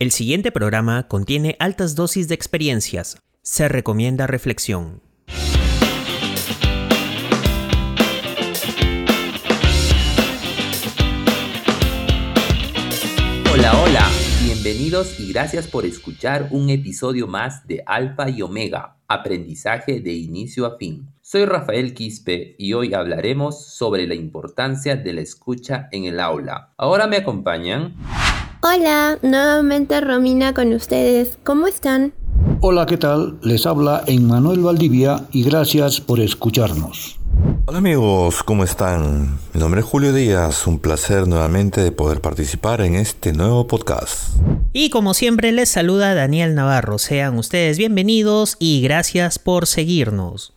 El siguiente programa contiene altas dosis de experiencias. Se recomienda reflexión. Hola, hola, bienvenidos y gracias por escuchar un episodio más de Alfa y Omega, aprendizaje de inicio a fin. Soy Rafael Quispe y hoy hablaremos sobre la importancia de la escucha en el aula. Ahora me acompañan Hola, nuevamente Romina con ustedes. ¿Cómo están? Hola, ¿qué tal? Les habla Emmanuel Valdivia y gracias por escucharnos. Hola amigos, ¿cómo están? Mi nombre es Julio Díaz, un placer nuevamente de poder participar en este nuevo podcast. Y como siempre les saluda Daniel Navarro, sean ustedes bienvenidos y gracias por seguirnos.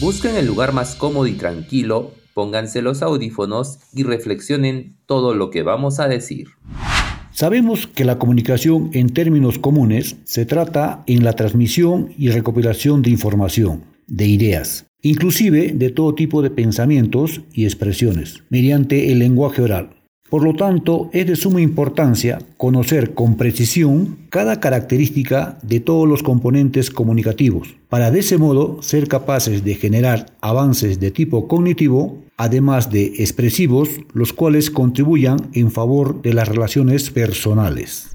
Busquen el lugar más cómodo y tranquilo Pónganse los audífonos y reflexionen todo lo que vamos a decir. Sabemos que la comunicación en términos comunes se trata en la transmisión y recopilación de información, de ideas, inclusive de todo tipo de pensamientos y expresiones, mediante el lenguaje oral. Por lo tanto, es de suma importancia conocer con precisión cada característica de todos los componentes comunicativos, para de ese modo ser capaces de generar avances de tipo cognitivo, además de expresivos, los cuales contribuyan en favor de las relaciones personales.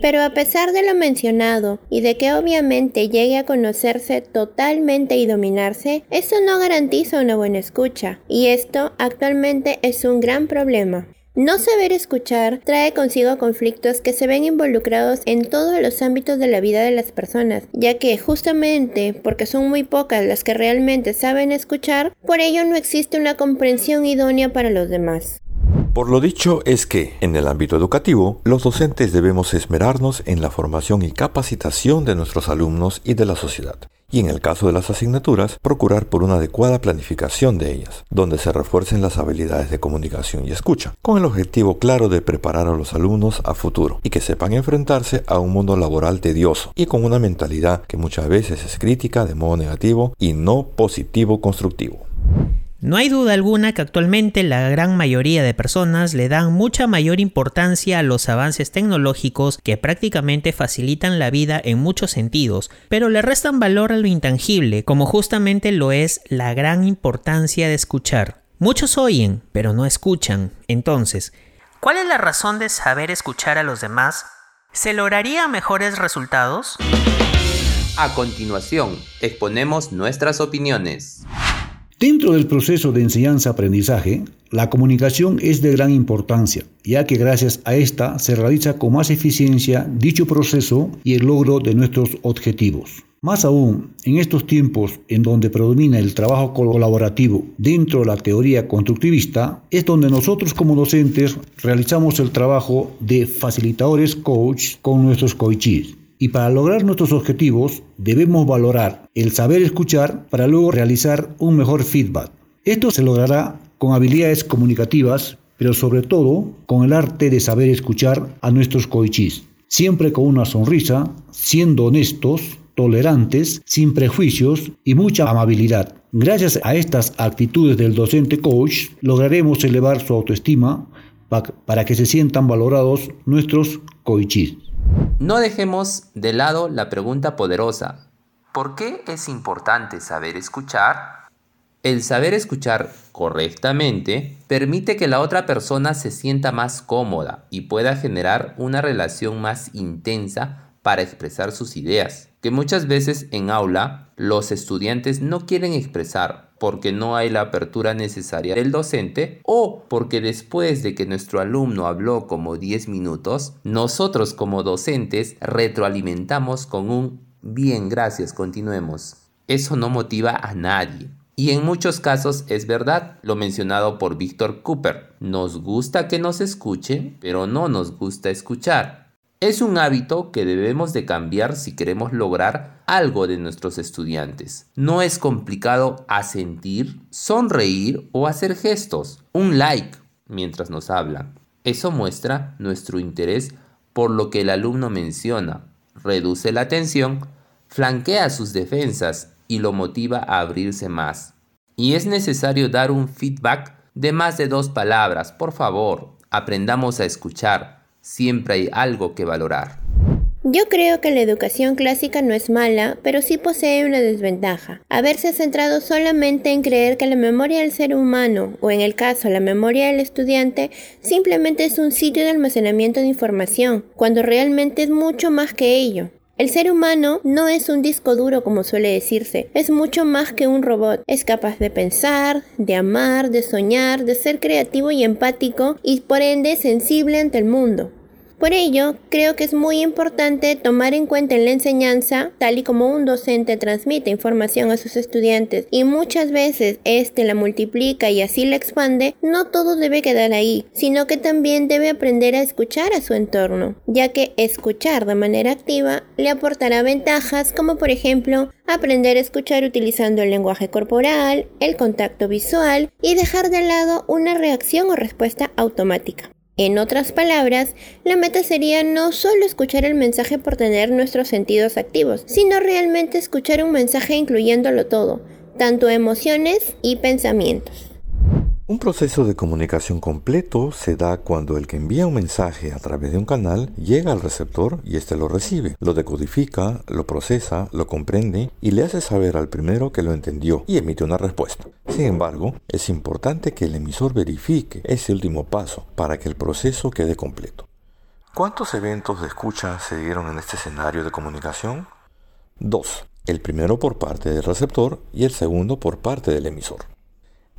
Pero a pesar de lo mencionado y de que obviamente llegue a conocerse totalmente y dominarse, eso no garantiza una buena escucha, y esto actualmente es un gran problema. No saber escuchar trae consigo conflictos que se ven involucrados en todos los ámbitos de la vida de las personas, ya que justamente porque son muy pocas las que realmente saben escuchar, por ello no existe una comprensión idónea para los demás. Por lo dicho es que, en el ámbito educativo, los docentes debemos esmerarnos en la formación y capacitación de nuestros alumnos y de la sociedad y en el caso de las asignaturas, procurar por una adecuada planificación de ellas, donde se refuercen las habilidades de comunicación y escucha, con el objetivo claro de preparar a los alumnos a futuro y que sepan enfrentarse a un mundo laboral tedioso y con una mentalidad que muchas veces es crítica de modo negativo y no positivo constructivo. No hay duda alguna que actualmente la gran mayoría de personas le dan mucha mayor importancia a los avances tecnológicos que prácticamente facilitan la vida en muchos sentidos, pero le restan valor a lo intangible, como justamente lo es la gran importancia de escuchar. Muchos oyen, pero no escuchan. Entonces, ¿cuál es la razón de saber escuchar a los demás? ¿Se lograría mejores resultados? A continuación, exponemos nuestras opiniones. Dentro del proceso de enseñanza-aprendizaje, la comunicación es de gran importancia, ya que gracias a esta se realiza con más eficiencia dicho proceso y el logro de nuestros objetivos. Más aún, en estos tiempos en donde predomina el trabajo colaborativo dentro de la teoría constructivista, es donde nosotros como docentes realizamos el trabajo de facilitadores coach con nuestros coaches y para lograr nuestros objetivos debemos valorar el saber escuchar para luego realizar un mejor feedback. Esto se logrará con habilidades comunicativas, pero sobre todo con el arte de saber escuchar a nuestros coichis, siempre con una sonrisa, siendo honestos, tolerantes, sin prejuicios y mucha amabilidad. Gracias a estas actitudes del docente coach, lograremos elevar su autoestima para que se sientan valorados nuestros coichis. No dejemos de lado la pregunta poderosa. ¿Por qué es importante saber escuchar? El saber escuchar correctamente permite que la otra persona se sienta más cómoda y pueda generar una relación más intensa para expresar sus ideas, que muchas veces en aula los estudiantes no quieren expresar porque no hay la apertura necesaria del docente o porque después de que nuestro alumno habló como 10 minutos, nosotros como docentes retroalimentamos con un bien, gracias, continuemos. Eso no motiva a nadie. Y en muchos casos es verdad, lo mencionado por Víctor Cooper. Nos gusta que nos escuchen, pero no nos gusta escuchar. Es un hábito que debemos de cambiar si queremos lograr algo de nuestros estudiantes. No es complicado asentir, sonreír o hacer gestos. Un like mientras nos hablan. Eso muestra nuestro interés por lo que el alumno menciona, reduce la tensión, flanquea sus defensas y lo motiva a abrirse más. Y es necesario dar un feedback de más de dos palabras. Por favor, aprendamos a escuchar siempre hay algo que valorar. Yo creo que la educación clásica no es mala, pero sí posee una desventaja. Haberse centrado solamente en creer que la memoria del ser humano, o en el caso la memoria del estudiante, simplemente es un sitio de almacenamiento de información, cuando realmente es mucho más que ello. El ser humano no es un disco duro como suele decirse, es mucho más que un robot. Es capaz de pensar, de amar, de soñar, de ser creativo y empático y por ende sensible ante el mundo. Por ello, creo que es muy importante tomar en cuenta en la enseñanza, tal y como un docente transmite información a sus estudiantes y muchas veces éste la multiplica y así la expande, no todo debe quedar ahí, sino que también debe aprender a escuchar a su entorno, ya que escuchar de manera activa le aportará ventajas como por ejemplo aprender a escuchar utilizando el lenguaje corporal, el contacto visual y dejar de lado una reacción o respuesta automática. En otras palabras, la meta sería no solo escuchar el mensaje por tener nuestros sentidos activos, sino realmente escuchar un mensaje incluyéndolo todo, tanto emociones y pensamientos. Un proceso de comunicación completo se da cuando el que envía un mensaje a través de un canal llega al receptor y éste lo recibe, lo decodifica, lo procesa, lo comprende y le hace saber al primero que lo entendió y emite una respuesta. Sin embargo, es importante que el emisor verifique ese último paso para que el proceso quede completo. ¿Cuántos eventos de escucha se dieron en este escenario de comunicación? Dos. El primero por parte del receptor y el segundo por parte del emisor.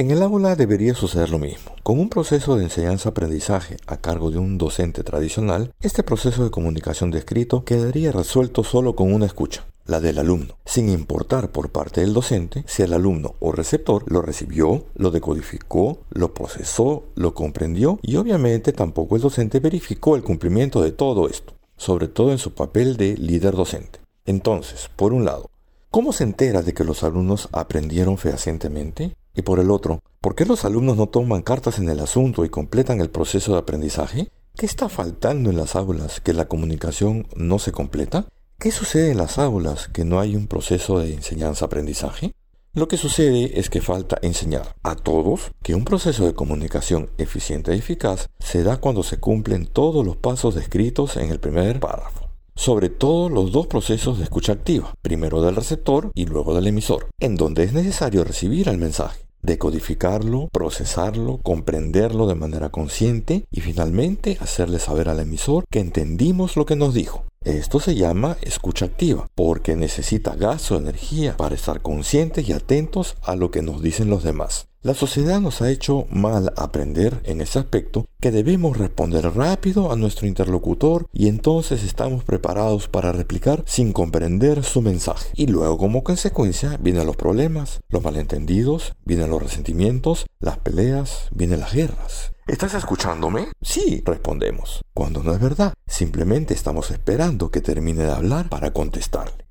En el aula debería suceder lo mismo. Con un proceso de enseñanza-aprendizaje a cargo de un docente tradicional, este proceso de comunicación descrito quedaría resuelto solo con una escucha, la del alumno, sin importar por parte del docente si el alumno o receptor lo recibió, lo decodificó, lo procesó, lo comprendió y obviamente tampoco el docente verificó el cumplimiento de todo esto, sobre todo en su papel de líder docente. Entonces, por un lado, ¿cómo se entera de que los alumnos aprendieron fehacientemente? Y por el otro, ¿por qué los alumnos no toman cartas en el asunto y completan el proceso de aprendizaje? ¿Qué está faltando en las aulas que la comunicación no se completa? ¿Qué sucede en las aulas que no hay un proceso de enseñanza-aprendizaje? Lo que sucede es que falta enseñar a todos que un proceso de comunicación eficiente y eficaz se da cuando se cumplen todos los pasos descritos en el primer párrafo sobre todo los dos procesos de escucha activa, primero del receptor y luego del emisor, en donde es necesario recibir el mensaje, decodificarlo, procesarlo, comprenderlo de manera consciente y finalmente hacerle saber al emisor que entendimos lo que nos dijo. Esto se llama escucha activa, porque necesita gas o energía para estar conscientes y atentos a lo que nos dicen los demás. La sociedad nos ha hecho mal aprender en ese aspecto que debemos responder rápido a nuestro interlocutor y entonces estamos preparados para replicar sin comprender su mensaje. Y luego como consecuencia vienen los problemas, los malentendidos, vienen los resentimientos, las peleas, vienen las guerras. ¿Estás escuchándome? Sí, respondemos. Cuando no es verdad, simplemente estamos esperando que termine de hablar para contestarle.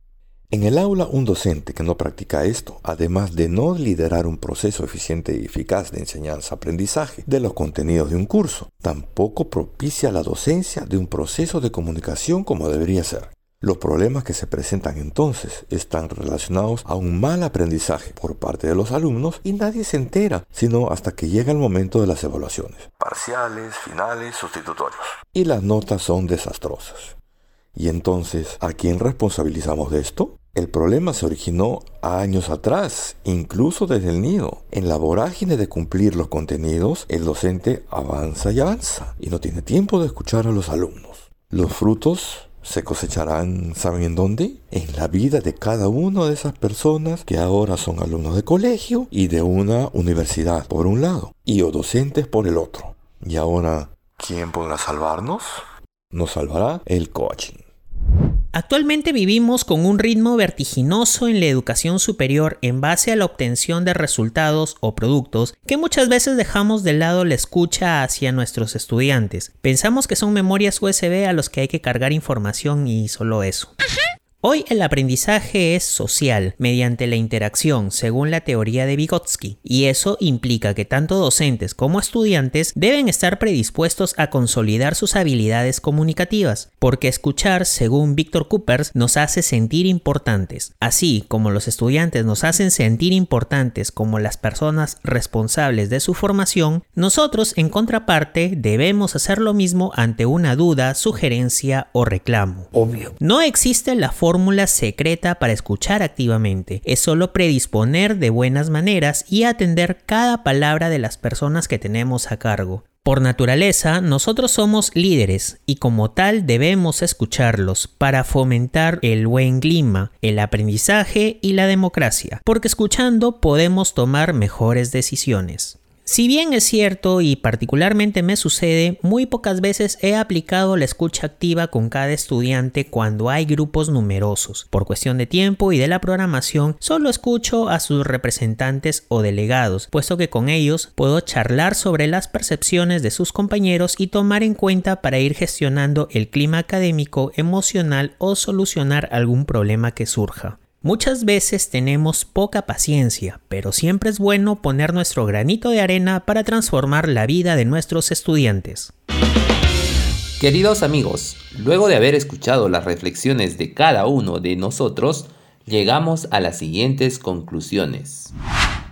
En el aula, un docente que no practica esto, además de no liderar un proceso eficiente y eficaz de enseñanza-aprendizaje de los contenidos de un curso, tampoco propicia la docencia de un proceso de comunicación como debería ser. Los problemas que se presentan entonces están relacionados a un mal aprendizaje por parte de los alumnos y nadie se entera, sino hasta que llega el momento de las evaluaciones. Parciales, finales, sustitutorios. Y las notas son desastrosas. Y entonces, ¿a quién responsabilizamos de esto? El problema se originó años atrás, incluso desde el nido. En la vorágine de cumplir los contenidos, el docente avanza y avanza y no tiene tiempo de escuchar a los alumnos. Los frutos se cosecharán, ¿saben en dónde? En la vida de cada una de esas personas que ahora son alumnos de colegio y de una universidad por un lado y o docentes por el otro. Y ahora, ¿quién podrá salvarnos? Nos salvará el coaching. Actualmente vivimos con un ritmo vertiginoso en la educación superior en base a la obtención de resultados o productos que muchas veces dejamos de lado la escucha hacia nuestros estudiantes. Pensamos que son memorias USB a los que hay que cargar información y solo eso. Hoy el aprendizaje es social, mediante la interacción, según la teoría de Vygotsky, y eso implica que tanto docentes como estudiantes deben estar predispuestos a consolidar sus habilidades comunicativas, porque escuchar, según Víctor Coopers, nos hace sentir importantes. Así como los estudiantes nos hacen sentir importantes como las personas responsables de su formación, nosotros, en contraparte, debemos hacer lo mismo ante una duda, sugerencia o reclamo. Obvio. No existe la forma fórmula secreta para escuchar activamente. Es solo predisponer de buenas maneras y atender cada palabra de las personas que tenemos a cargo. Por naturaleza, nosotros somos líderes y como tal debemos escucharlos para fomentar el buen clima, el aprendizaje y la democracia, porque escuchando podemos tomar mejores decisiones. Si bien es cierto y particularmente me sucede, muy pocas veces he aplicado la escucha activa con cada estudiante cuando hay grupos numerosos. Por cuestión de tiempo y de la programación, solo escucho a sus representantes o delegados, puesto que con ellos puedo charlar sobre las percepciones de sus compañeros y tomar en cuenta para ir gestionando el clima académico, emocional o solucionar algún problema que surja. Muchas veces tenemos poca paciencia, pero siempre es bueno poner nuestro granito de arena para transformar la vida de nuestros estudiantes. Queridos amigos, luego de haber escuchado las reflexiones de cada uno de nosotros, llegamos a las siguientes conclusiones.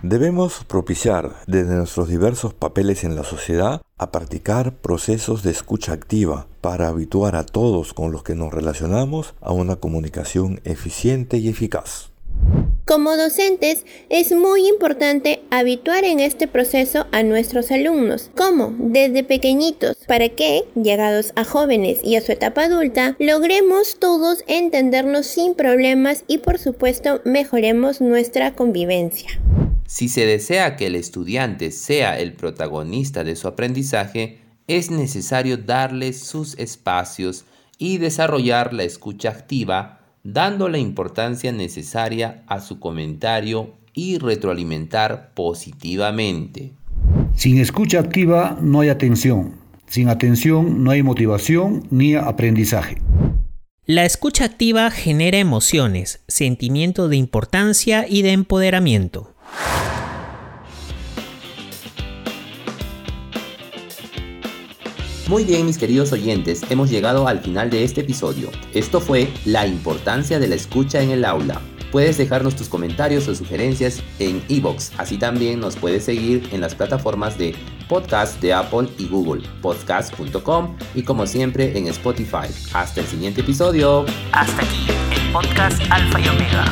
Debemos propiciar desde nuestros diversos papeles en la sociedad a practicar procesos de escucha activa para habituar a todos con los que nos relacionamos a una comunicación eficiente y eficaz. Como docentes, es muy importante habituar en este proceso a nuestros alumnos. ¿Cómo? Desde pequeñitos, para que, llegados a jóvenes y a su etapa adulta, logremos todos entendernos sin problemas y por supuesto mejoremos nuestra convivencia. Si se desea que el estudiante sea el protagonista de su aprendizaje, es necesario darle sus espacios y desarrollar la escucha activa dando la importancia necesaria a su comentario y retroalimentar positivamente. Sin escucha activa no hay atención. Sin atención no hay motivación ni aprendizaje. La escucha activa genera emociones, sentimiento de importancia y de empoderamiento. Muy bien, mis queridos oyentes, hemos llegado al final de este episodio. Esto fue la importancia de la escucha en el aula. Puedes dejarnos tus comentarios o sugerencias en iBox. Así también nos puedes seguir en las plataformas de podcast de Apple y Google, podcast.com y como siempre en Spotify. Hasta el siguiente episodio. Hasta aquí el podcast Alfa y Omega.